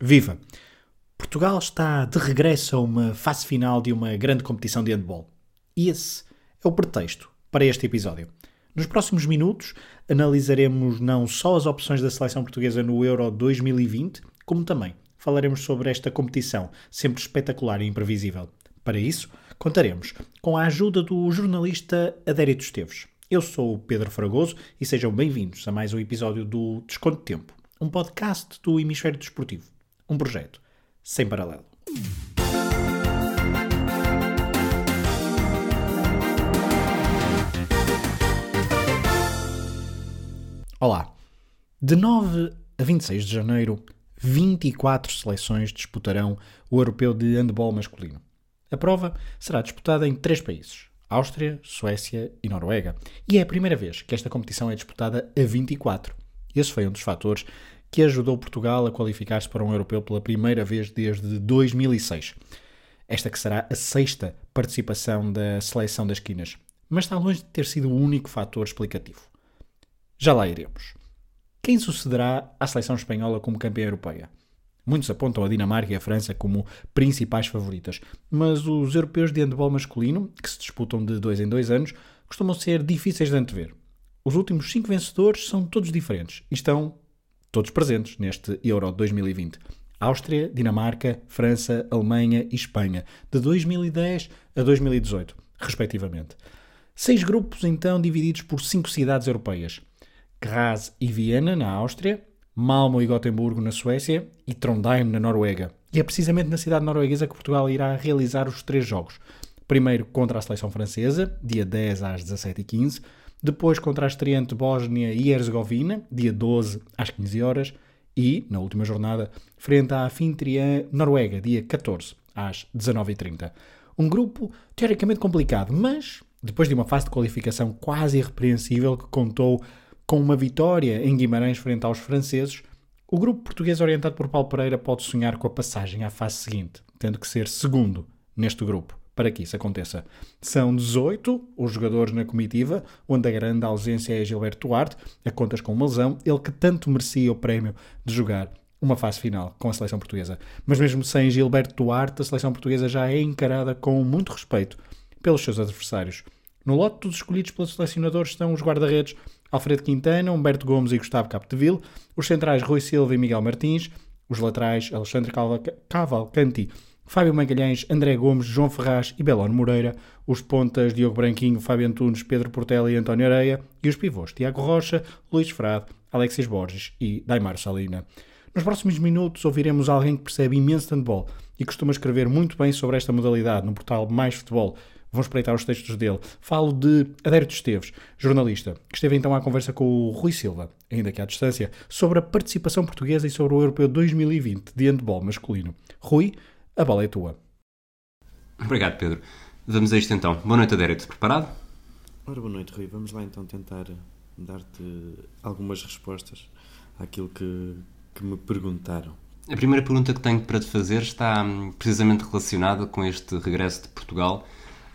Viva! Portugal está de regresso a uma fase final de uma grande competição de handball. E esse é o pretexto para este episódio. Nos próximos minutos analisaremos não só as opções da seleção portuguesa no Euro 2020, como também falaremos sobre esta competição, sempre espetacular e imprevisível. Para isso, contaremos com a ajuda do jornalista Adérito Esteves. Eu sou o Pedro Fragoso e sejam bem-vindos a mais um episódio do Desconto de Tempo, um podcast do Hemisfério Desportivo. Um projeto sem paralelo. Olá. De 9 a 26 de janeiro, 24 seleções disputarão o Europeu de Handball masculino. A prova será disputada em três países: Áustria, Suécia e Noruega. E é a primeira vez que esta competição é disputada a 24. Esse foi um dos fatores que ajudou Portugal a qualificar-se para um europeu pela primeira vez desde 2006. Esta que será a sexta participação da seleção das quinas, mas está longe de ter sido o único fator explicativo. Já lá iremos. Quem sucederá à seleção espanhola como campeã europeia? Muitos apontam a Dinamarca e a França como principais favoritas, mas os europeus de handball masculino, que se disputam de dois em dois anos, costumam ser difíceis de antever. Os últimos cinco vencedores são todos diferentes e estão todos presentes neste Euro 2020. Áustria, Dinamarca, França, Alemanha e Espanha, de 2010 a 2018, respectivamente. Seis grupos, então, divididos por cinco cidades europeias: Graz e Viena, na Áustria, Malmo e Gotemburgo, na Suécia, e Trondheim, na Noruega. E é precisamente na cidade norueguesa que Portugal irá realizar os três jogos. Primeiro contra a seleção francesa, dia 10 às 17h15, depois contra a estreante Bósnia e Herzegovina, dia 12 às 15 horas, e, na última jornada, frente à anfitriã Noruega, dia 14 às 19h30. Um grupo teoricamente complicado, mas depois de uma fase de qualificação quase irrepreensível que contou com uma vitória em Guimarães frente aos franceses, o grupo português orientado por Paulo Pereira pode sonhar com a passagem à fase seguinte, tendo que ser segundo neste grupo para que isso aconteça. São 18 os jogadores na comitiva, onde a grande ausência é Gilberto Duarte, a contas com uma lesão, ele que tanto merecia o prémio de jogar uma fase final com a seleção portuguesa. Mas mesmo sem Gilberto Duarte, a seleção portuguesa já é encarada com muito respeito pelos seus adversários. No lote dos escolhidos pelos selecionadores estão os guarda-redes Alfredo Quintana, Humberto Gomes e Gustavo Capdeville, os centrais Rui Silva e Miguel Martins, os laterais Alexandre Cavalcanti Fábio Magalhães, André Gomes, João Ferraz e Belón Moreira, os pontas Diogo Branquinho, Fábio Antunes, Pedro Portela e António Areia, e os pivôs Tiago Rocha, Luís Frade, Alexis Borges e Daimar Salina. Nos próximos minutos ouviremos alguém que percebe imenso handball e costuma escrever muito bem sobre esta modalidade no portal Mais Futebol. Vão espreitar os textos dele. Falo de Adérito Esteves, jornalista, que esteve então à conversa com o Rui Silva, ainda que à distância, sobre a participação portuguesa e sobre o Europeu 2020 de handball masculino. Rui a bola é tua. Obrigado, Pedro. Vamos a isto então. Boa noite, Adérito. Preparado? Ora, boa noite, Rui. Vamos lá então tentar dar-te algumas respostas àquilo que, que me perguntaram. A primeira pergunta que tenho para te fazer está hum, precisamente relacionada com este regresso de Portugal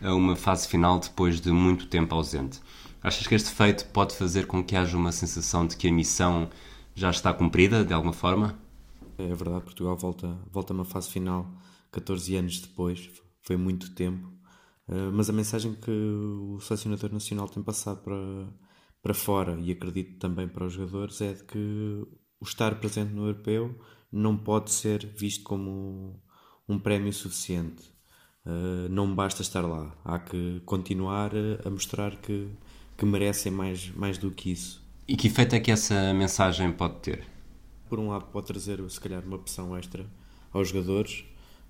a uma fase final depois de muito tempo ausente. Achas que este feito pode fazer com que haja uma sensação de que a missão já está cumprida, de alguma forma? É verdade, Portugal volta, volta a uma fase final 14 anos depois, foi muito tempo. Uh, mas a mensagem que o selecionador nacional tem passado para, para fora e acredito também para os jogadores é de que o estar presente no europeu não pode ser visto como um prémio suficiente. Uh, não basta estar lá, há que continuar a mostrar que, que merecem mais, mais do que isso. E que efeito é que essa mensagem pode ter? Por um lado, pode trazer, se calhar, uma pressão extra aos jogadores,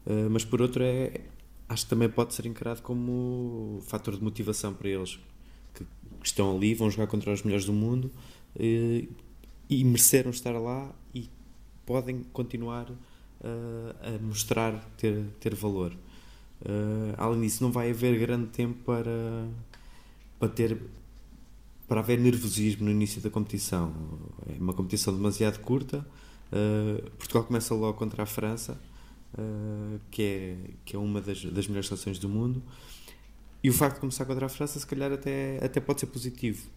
eh, mas por outro é acho que também pode ser encarado como fator de motivação para eles que, estão ali, vão jogar contra os melhores do mundo e, eh, e mereceram estar lá e podem continuar uh, a mostrar ter, ter valor. Além disso, não vai haver grande tempo para, para ter para haver nervosismo no início da competição. É uma competição demasiado curta. Portugal começa logo contra a França uh, que, é, que é uma das, das melhores seleções do mundo. E o facto de começar contra a França, se calhar, até, até pode ser positivo,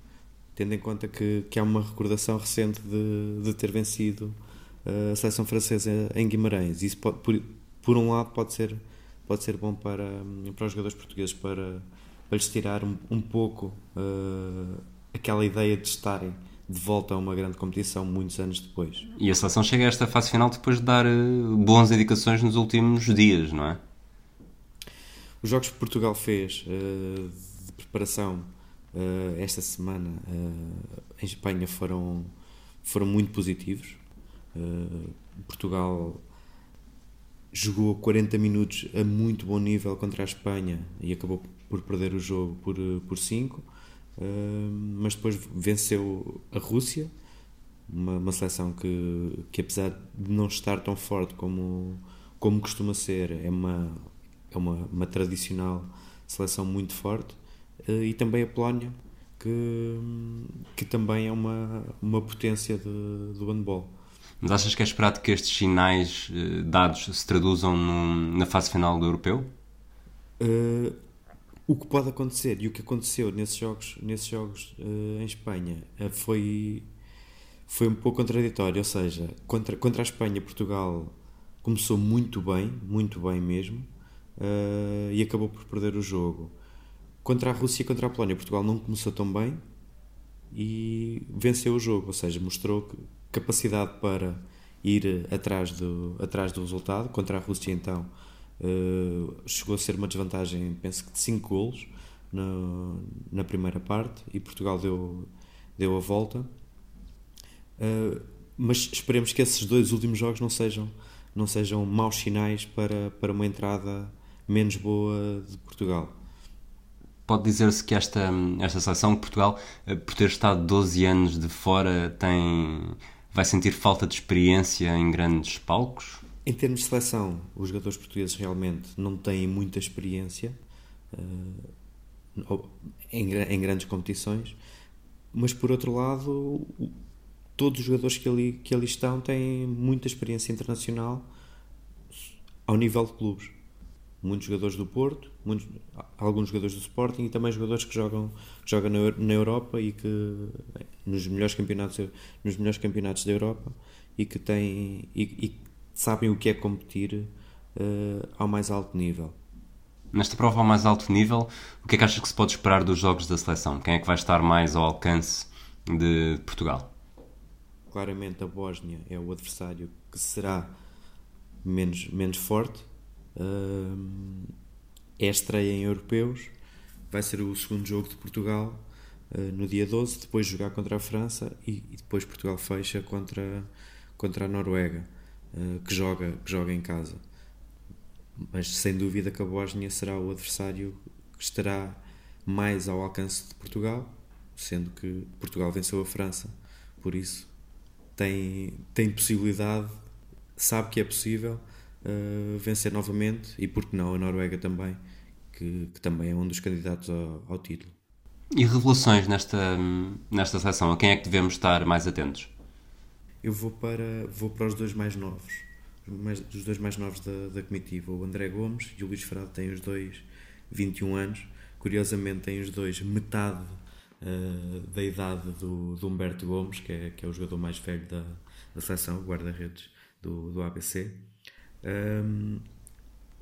tendo em conta que, que há uma recordação recente de, de ter vencido a seleção francesa em Guimarães. Isso pode, por, por um lado pode ser, pode ser bom para, para os jogadores portugueses para, para lhes tirar um, um pouco uh, aquela ideia de estarem de volta a uma grande competição muitos anos depois. E a seleção chega a esta fase final depois de dar uh, boas indicações nos últimos dias, não é? Os jogos que Portugal fez uh, de preparação uh, esta semana em Espanha foram, foram muito positivos. Portugal jogou 40 minutos a muito bom nível contra a Espanha e acabou por perder o jogo por 5. Por cinco mas depois venceu a Rússia, uma, uma, seleção que, que apesar de não estar tão forte como, como costuma ser, é uma, é uma, uma tradicional seleção muito forte, uh, e também a Polónia, que, que também é uma, uma potência de, do handball. Mas achas que é esperado que estes sinais uh, dados se traduzam na fase final do europeu? Uh, o que pode acontecer e o que aconteceu nesses jogos, nesses jogos uh, em Espanha uh, foi, foi um pouco contraditório. Ou seja, contra, contra a Espanha, Portugal começou muito bem, muito bem mesmo, uh, e acabou por perder o jogo. Contra a Rússia e contra a Polónia, Portugal não começou tão bem e venceu o jogo. Ou seja, mostrou capacidade para ir atrás do, atrás do resultado. Contra a Rússia, então Uh, chegou a ser uma desvantagem, penso que de 5 golos na, na primeira parte e Portugal deu, deu a volta. Uh, mas esperemos que esses dois últimos jogos não sejam, não sejam maus sinais para, para uma entrada menos boa de Portugal. Pode dizer-se que esta, esta seleção de Portugal, eh, por ter estado 12 anos de fora, tem, vai sentir falta de experiência em grandes palcos? Em termos de seleção, os jogadores portugueses realmente não têm muita experiência uh, em, em, grandes competições, mas por outro lado, todos os jogadores que ali, que ali estão têm muita experiência internacional ao nível de clubes. Muitos jogadores do Porto, muitos, alguns jogadores do Sporting e também jogadores que jogam, que jogam na, na Europa e que nos melhores campeonatos, nos melhores campeonatos da Europa e que têm e, e sabem o que é competir uh, ao mais alto nível. Nesta prova ao mais alto nível, o que é que achas que se pode esperar dos jogos da seleção? Quem é que vai estar mais ao alcance de Portugal? Claramente a Bósnia é o adversário que será menos, menos forte. Uh, é estreia em europeus. Vai ser o segundo jogo de Portugal uh, no dia 12, depois jogar contra a França e, e depois Portugal fecha contra, contra a Noruega. Eh, que, joga, que joga em casa. Mas sem dúvida que a Bósnia será o adversário que estará mais ao alcance de Portugal, sendo que Portugal venceu a França, por isso tem, tem possibilidade, sabe que é possível uh, vencer novamente e porque não a Noruega também, que, que também é um dos candidatos ao, ao título. E revelações nesta, nesta seleção? A quem é que devemos estar mais atentos? Eu vou para, vou para os dois mais novos, mais, os dois mais novos da, da comitiva, o André Gomes e o Luís Frado têm os dois 21 anos, curiosamente têm os dois metade uh, da idade do, do Humberto Gomes, que é, que é o jogador mais velho da, da seleção, guarda-redes do, do ABC. Um,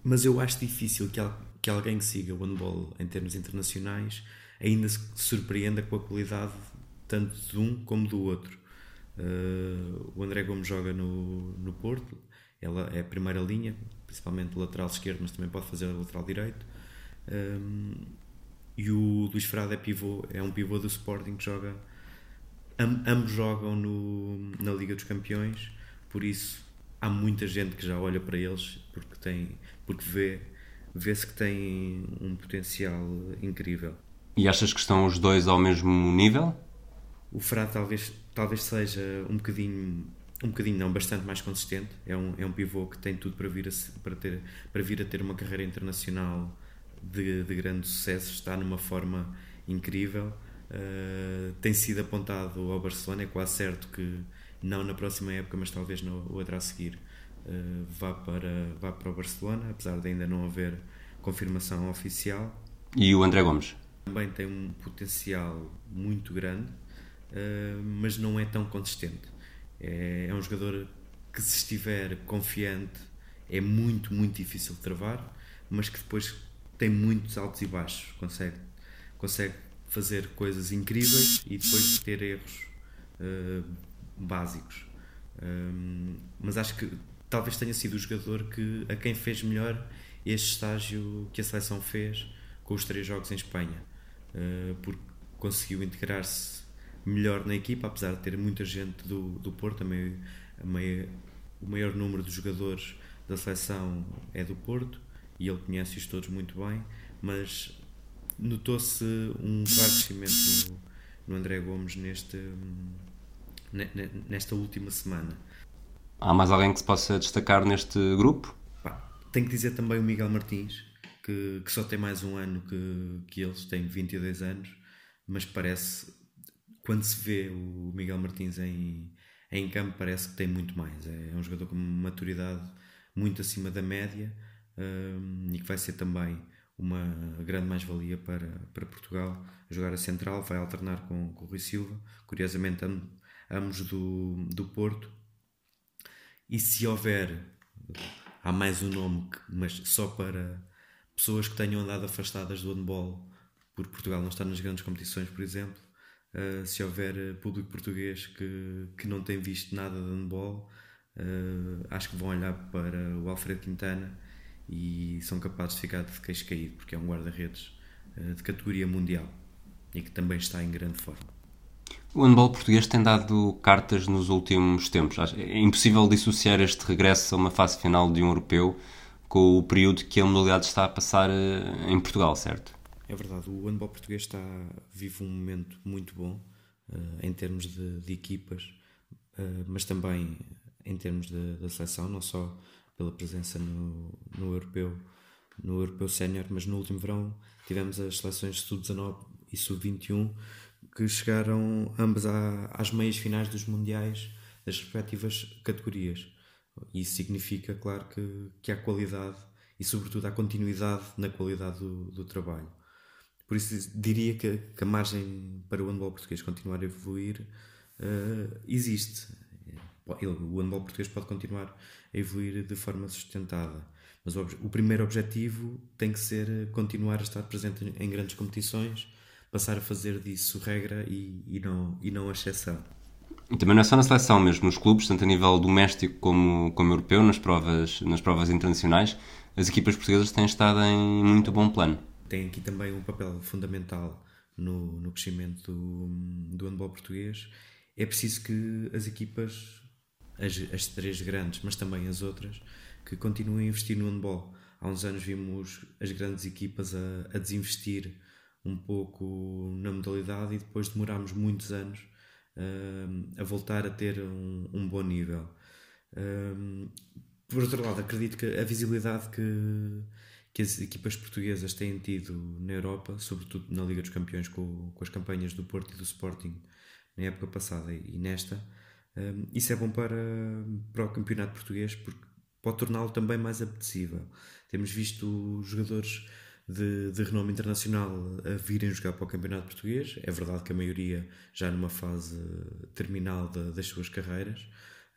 mas eu acho difícil que, que alguém que siga o handball em termos internacionais ainda se surpreenda com a qualidade tanto de um como do outro. Uh, o André Gomes joga no, no Porto, ela é a primeira linha, principalmente lateral esquerdo, mas também pode fazer lateral direito. Um, e o Luís Frado é pivô, é um pivô do Sporting que joga. Am, ambos jogam no, na Liga dos Campeões, por isso há muita gente que já olha para eles porque tem porque vê vê-se que tem um potencial incrível. E achas que estão os dois ao mesmo nível? O Frado talvez talvez seja um bocadinho um bocadinho não, bastante mais consistente. É um, é um pivô que tem tudo para vir a, para ter, para vir a ter uma carreira internacional de, de grande sucesso. Está numa forma incrível. Uh, tem sido apontado ao Barcelona. É quase certo que não na próxima época mas talvez na outra a seguir uh, vá, para, vá para o Barcelona apesar de ainda não haver confirmação oficial. E o André Gomes? também tem um potencial muito grande mas não é tão consistente. É, é, um jogador que se estiver confiante é muito, muito difícil de travar, mas que depois tem muitos altos e baixos, consegue, consegue fazer coisas incríveis e depois ter erros uh, básicos. Um, mas acho que talvez tenha sido o jogador que, a quem fez melhor este estágio que a seleção fez com os três jogos em Espanha, uh, porque conseguiu integrar-se melhor na equipa, apesar de ter muita gente do, do Porto, a meio, a meio, o maior número de jogadores da seleção é do Porto e ele conhece-os todos muito bem, mas notou-se um claro crescimento no, no André Gomes neste, nesta última semana. Há mais alguém que se possa destacar neste grupo? tenho que dizer também o Miguel Martins, que, que só tem mais um ano que, que eles, tem 22 anos, mas parece, quando se vê o Miguel Martins em, em campo, parece que tem muito mais. É, um jogador com maturidade muito acima da média um, e que vai ser também uma grande mais-valia para, para Portugal. Jogar a central, vai alternar com, com o Rui Silva, curiosamente ambos do, do Porto. E se houver, há mais um nome, mas só para pessoas que tenham andado afastadas do handball, por Portugal não estar nas grandes competições, por exemplo, uh, se houver público português que, que não tem visto nada de handball, uh, acho que vão olhar para o Alfredo Quintana e são capazes de ficar de queixo caído, porque é um guarda-redes uh, de categoria mundial e que também está em grande forma. O handball português tem dado cartas nos últimos tempos. É impossível dissociar este regresso a uma fase final de um europeu com o período que a modalidade está a passar eh, em Portugal, certo? É verdade, o handball português está vive um momento muito bom uh, em termos de, de equipas, uh, mas também em termos da seleção, não só pela presença no, no europeu, no europeu sénior, mas no último verão tivemos as seleções sub-19 e sub-21 que chegaram ambas às meias finais dos mundiais das respectivas categorias. Isso significa, claro, que, que há qualidade e, sobretudo, há continuidade na qualidade do, do trabalho. Por isso, diria que, que, a margem para o handball português continuar a evoluir uh, existe. O handball português pode continuar a evoluir de forma sustentada. Mas o, o primeiro objetivo tem que ser continuar a estar presente em, em grandes competições passar a fazer disso regra e, e, não, e não a exceção. E também não é só na seleção, mesmo nos clubes, tanto a nível doméstico como, como europeu, nas provas, nas provas internacionais, as equipas portuguesas têm estado em muito bom plano. Tem aqui também um papel fundamental no, no crescimento do, do handball português. É preciso que as equipas, as, as três grandes, mas também as outras, que continuem a investir no handball. Há uns anos vimos as grandes equipas a, a desinvestir um pouco na modalidade e depois demorámos muitos anos uh, a voltar a ter um, um bom nível. Uh, por outro lado, acredito que a visibilidade que, que as equipas portuguesas têm tido na Europa, sobretudo na Liga dos Campeões, com, com as campanhas do Porto e do Sporting na época passada e nesta, um, isso é bom para, para o campeonato português porque pode torná-lo também mais apetecível. Temos visto jogadores de, de renome internacional a virem jogar para o Campeonato Português. É verdade que a maioria já numa fase terminal de, das suas carreiras,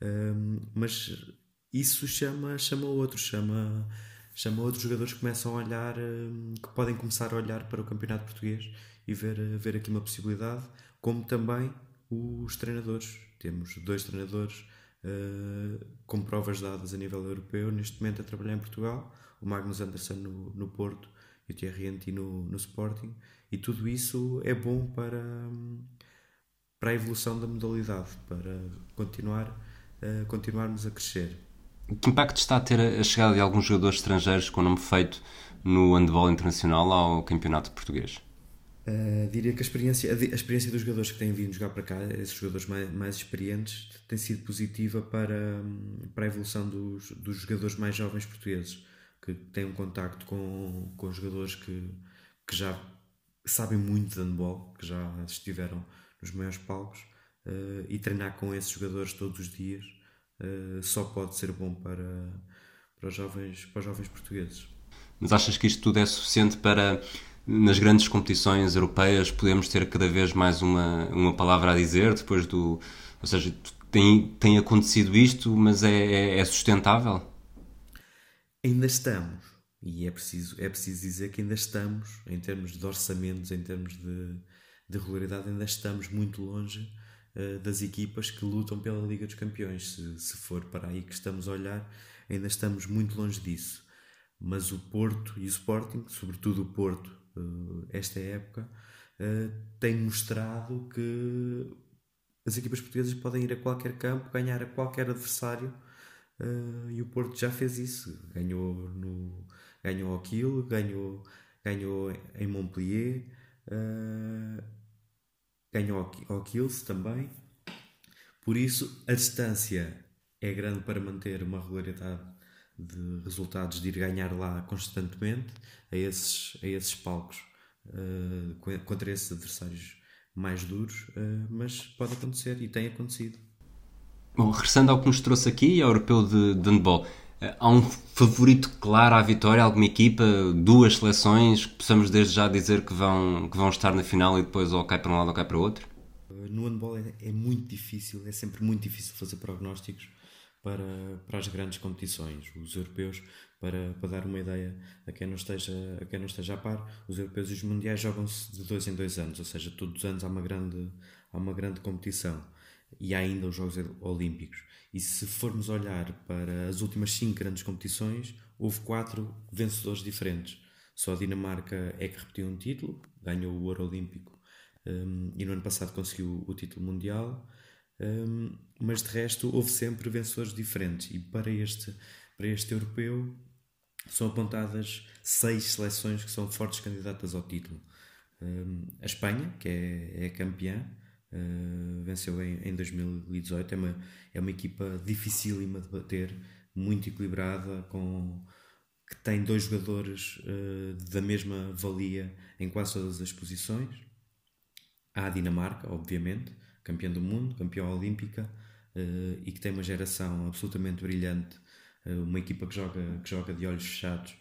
um, mas isso chama, chama outros, chama, chama outros jogadores que começam a olhar, um, que podem começar a olhar para o Campeonato Português e ver, ver aqui uma possibilidade, como também os treinadores. Temos dois treinadores uh, com provas dadas a nível europeu, neste momento a trabalhar em Portugal, o Magnus Anderson no, no Porto e o Thierry Henry no, no Sporting, e tudo isso é bom para, para a evolução da modalidade, para continuar, uh, continuarmos a crescer. Que impacto está a ter a chegada de alguns jogadores estrangeiros com nome feito no handball internacional ao campeonato português? Uh, diria que a experiência, a, experiência dos jogadores que têm vindo jogar para cá, esses jogadores mais, mais experientes, tem sido positiva para, para a evolução dos, dos jogadores mais jovens portugueses que têm um contacto com, com jogadores que, que já sabem muito de handball, que já estiveram nos maiores palcos, uh, e treinar com esses jogadores todos os dias uh, só pode ser bom para, para, os jovens, para os jovens portugueses. Mas achas que isto tudo é suficiente para, nas grandes competições europeias, podermos ter cada vez mais uma, uma palavra a dizer, depois do. Ou seja, tem, tem acontecido isto, mas é, é, é sustentável? Ainda estamos, e é preciso, é preciso dizer que ainda estamos, em termos de orçamentos, em termos de, de regularidade, ainda estamos muito longe uh, das equipas que lutam pela Liga dos Campeões. Se, se for para aí que estamos a olhar, ainda estamos muito longe disso. Mas o Porto e o Sporting, sobretudo o Porto, uh, esta época, uh, tem mostrado que as equipas portuguesas podem ir a qualquer campo, ganhar a qualquer adversário. E o Porto já fez isso. Ganhou no ganhou Kiel, ganhou, ganhou em Montpellier, ganhou ao Kiels também. Por isso, a distância é grande para manter uma regularidade de resultados, de ir ganhar lá constantemente a esses, a esses palcos uh, contra esses adversários mais duros, uh, mas pode acontecer e tem acontecido. Bom, regressando ao que nos trouxe aqui, ao europeu de, de handball, há um favorito claro à vitória, alguma equipa, duas seleções que possamos desde já dizer que vão, que vão estar na final e depois ou cai para um lado ou cai para o outro? No handball é, é muito difícil, é sempre muito difícil fazer prognósticos para, para as grandes competições. Os europeus, para, para dar uma ideia a quem, não esteja, a quem não esteja a par, os europeus e os mundiais jogam-se de dois em dois anos, ou seja, todos os anos há uma grande, há uma grande competição. E ainda os Jogos Olímpicos. E se formos olhar para as últimas cinco grandes competições, houve quatro vencedores diferentes. Só a Dinamarca é que repetiu um título, ganhou o Ouro Olímpico um, e no ano passado conseguiu o título mundial. Um, mas de resto houve sempre vencedores diferentes e para este, para este europeu são apontadas seis seleções que são fortes candidatas ao título. Um, a Espanha, que é, é campeã, uh, venceu em, em 2018, é uma, é uma equipa dificílima de bater, muito equilibrada, com, que tem dois jogadores uh, da mesma valia em quase todas as posições. Há a Dinamarca, obviamente, campeã do mundo, campeã olímpica uh, e que tem uma geração absolutamente brilhante, uma equipa que joga, que joga de olhos fechados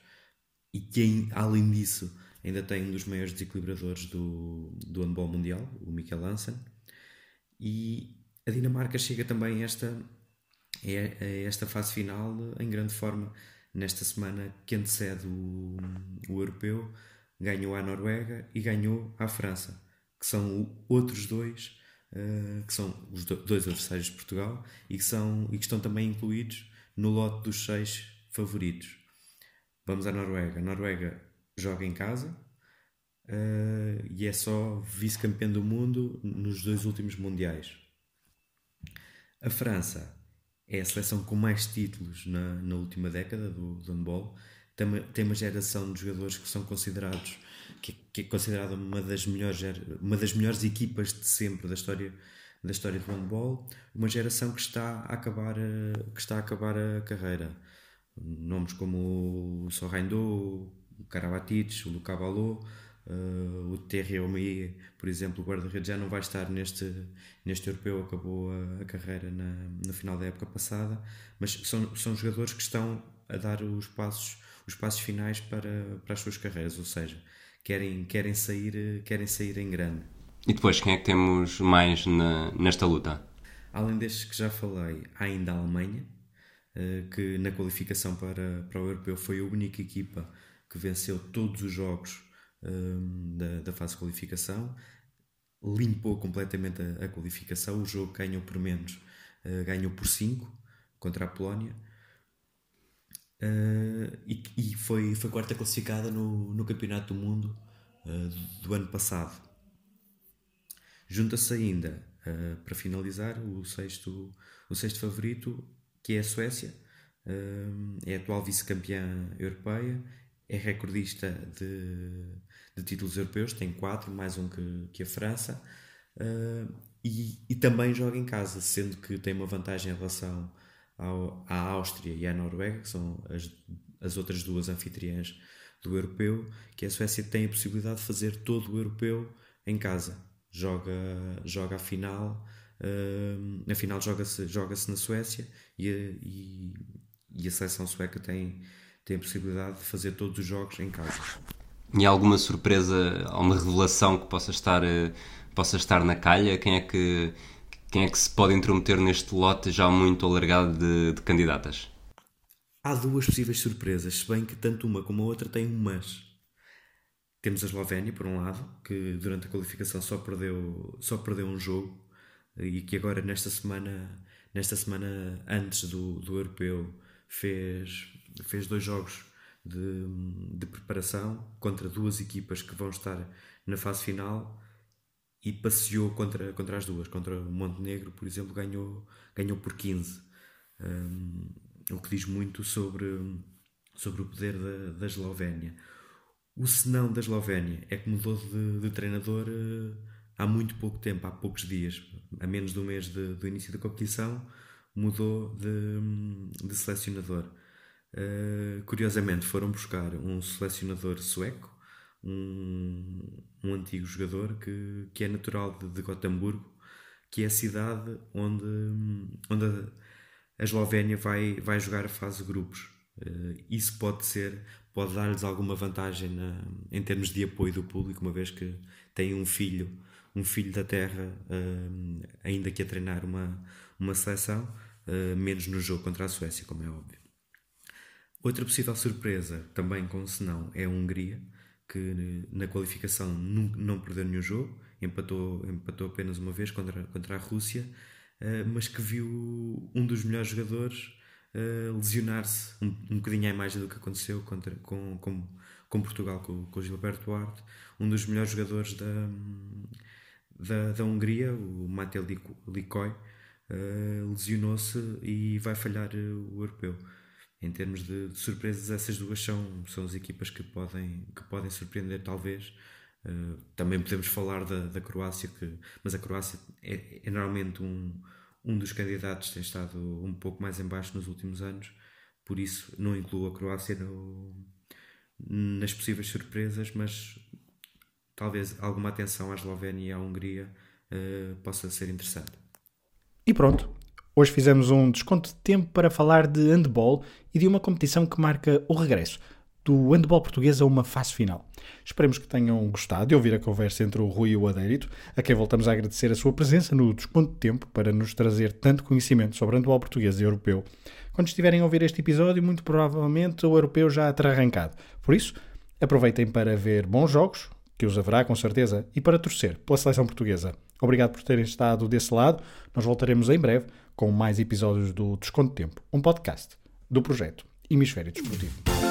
e que, além disso, ainda tem um dos maiores desequilibradores do, do handball mundial, o Mikkel Hansen. E a Dinamarca chega também a esta, a esta fase final em grande forma nesta semana que antecede o, o europeu, ganhou a Noruega e ganhou a França, que são outros dois eh, que são os dois adversários de Portugal e que, são, e que estão também incluídos no lote dos seis favoritos. Vamos à Noruega. A Noruega joga em casa uh, e é só vice-campeão do mundo nos dois últimos mundiais. A França é a seleção com mais títulos na, na última década do, do handball. Tem tem uma geração de jogadores que são considerados que, que é considerada uma das melhores uma das melhores equipas de sempre da história da história do handball, uma geração que está a acabar a, que está a acabar a carreira. Nomes como o Sorrendo, o Karabatic, o Luca Balot, uh, o Terry Omei, por exemplo, o guarda-redes já não vai estar neste, neste europeu, acabou a, a carreira na, no final da época passada, mas são, são jogadores que estão a dar os passos, os passos finais para, para as suas carreiras, ou seja, querem, querem, sair, querem sair em grande. E depois, quem é que temos mais na, nesta luta? Além destes que já falei, há ainda a Alemanha, eh, que na qualificação para, para o Europeu foi a única equipa que venceu todos os jogos da, da fase de qualificação, limpou completamente a, a, qualificação. O jogo ganhou por menos, uh, ganhou por 5 contra a Polónia. Uh, e, e, foi, foi quarta classificada no, no Campeonato do Mundo uh, do ano passado. Junta-se ainda, uh, para finalizar, o sexto, o sexto favorito, que é a Suécia. é a atual vice-campeã europeia, é recordista de, de, títulos europeus, tem quatro, mais um que, que a França, e, e também joga em casa, sendo que tem uma vantagem em relação ao, à Áustria e à Noruega, que são as, as outras duas anfitriãs do europeu, que a Suécia tem a possibilidade de fazer todo o europeu em casa. Joga, joga a final, uh, final joga-se joga -se na Suécia e a, e, e a seleção sueca tem, tem a possibilidade de fazer todos os jogos em casa. E alguma surpresa, alguma revelação que possa estar, eh, possa estar na calha? Quem é que Quem é que se pode intrometer neste lote já muito alargado de, de candidatas? Há duas possíveis surpresas, se bem que tanto uma como a outra têm um mas. Temos a Eslovénia, por um lado, que durante a qualificação só perdeu, só perdeu um jogo e que agora nesta semana, nesta semana antes do, do europeu fez, fez dois jogos de, de preparação contra duas equipas que vão estar na fase final e passeou contra, contra as duas. Contra o Montenegro, por exemplo, ganhou, ganhou por 15. Um, o que diz muito sobre, sobre o poder da, da Eslovénia. O senão da Eslovénia é que mudou de, de treinador uh, há muito pouco tempo, há poucos dias, a menos de um mês de, do início da competição, mudou de, de selecionador. Uh, curiosamente, foram buscar um selecionador sueco, um, um antigo jogador que, que é natural de, de Gotemburgo, que é a cidade onde, onde a, a Eslovénia vai, vai jogar a fase de grupos. Uh, isso pode ser, pode dar-lhes alguma vantagem na, em termos de apoio do público, uma vez que tem um filho, um filho da terra, uh, ainda que a treinar uma, uma seleção, uh, menos no jogo contra a Suécia, como é óbvio. Outra possível surpresa, também com senão, é a Hungria, que na qualificação não, perdeu nenhum jogo, empatou, empatou apenas uma vez contra, contra a Rússia, uh, mas que viu um dos melhores jogadores uh, lesionar-se um, um bocadinho à imagem do que aconteceu contra, com, com, com Portugal, com, com Gilberto Duarte, um dos melhores jogadores da, da, da Hungria, o Matej Likoi, uh, lesionou-se e vai falhar o europeu em termos de, de, surpresas, essas duas são, são as equipas que podem, que podem surpreender, talvez. Uh, também podemos falar da, da Croácia, que, mas a Croácia é, é, normalmente um, um dos candidatos, tem estado um pouco mais em baixo nos últimos anos, por isso não incluo a Croácia no, nas possíveis surpresas, mas talvez alguma atenção à Eslovénia e à Hungria uh, possa ser interessante. E pronto, Hoje fizemos um desconto de tempo para falar de handball e de uma competição que marca o regresso do handball português a uma fase final. Esperemos que tenham gostado de ouvir a conversa entre o Rui e o Adérito, a quem voltamos a agradecer a sua presença no desconto de tempo para nos trazer tanto conhecimento sobre handball português e europeu. Quando estiverem a ouvir este episódio, muito provavelmente o europeu já terá arrancado. Por isso, aproveitem para ver bons jogos, que os haverá com certeza, e para torcer pela seleção portuguesa. Obrigado por terem estado desse lado. Nós voltaremos em breve com mais episódios do Desconto Tempo, um podcast do projeto Hemisfério Desportivo.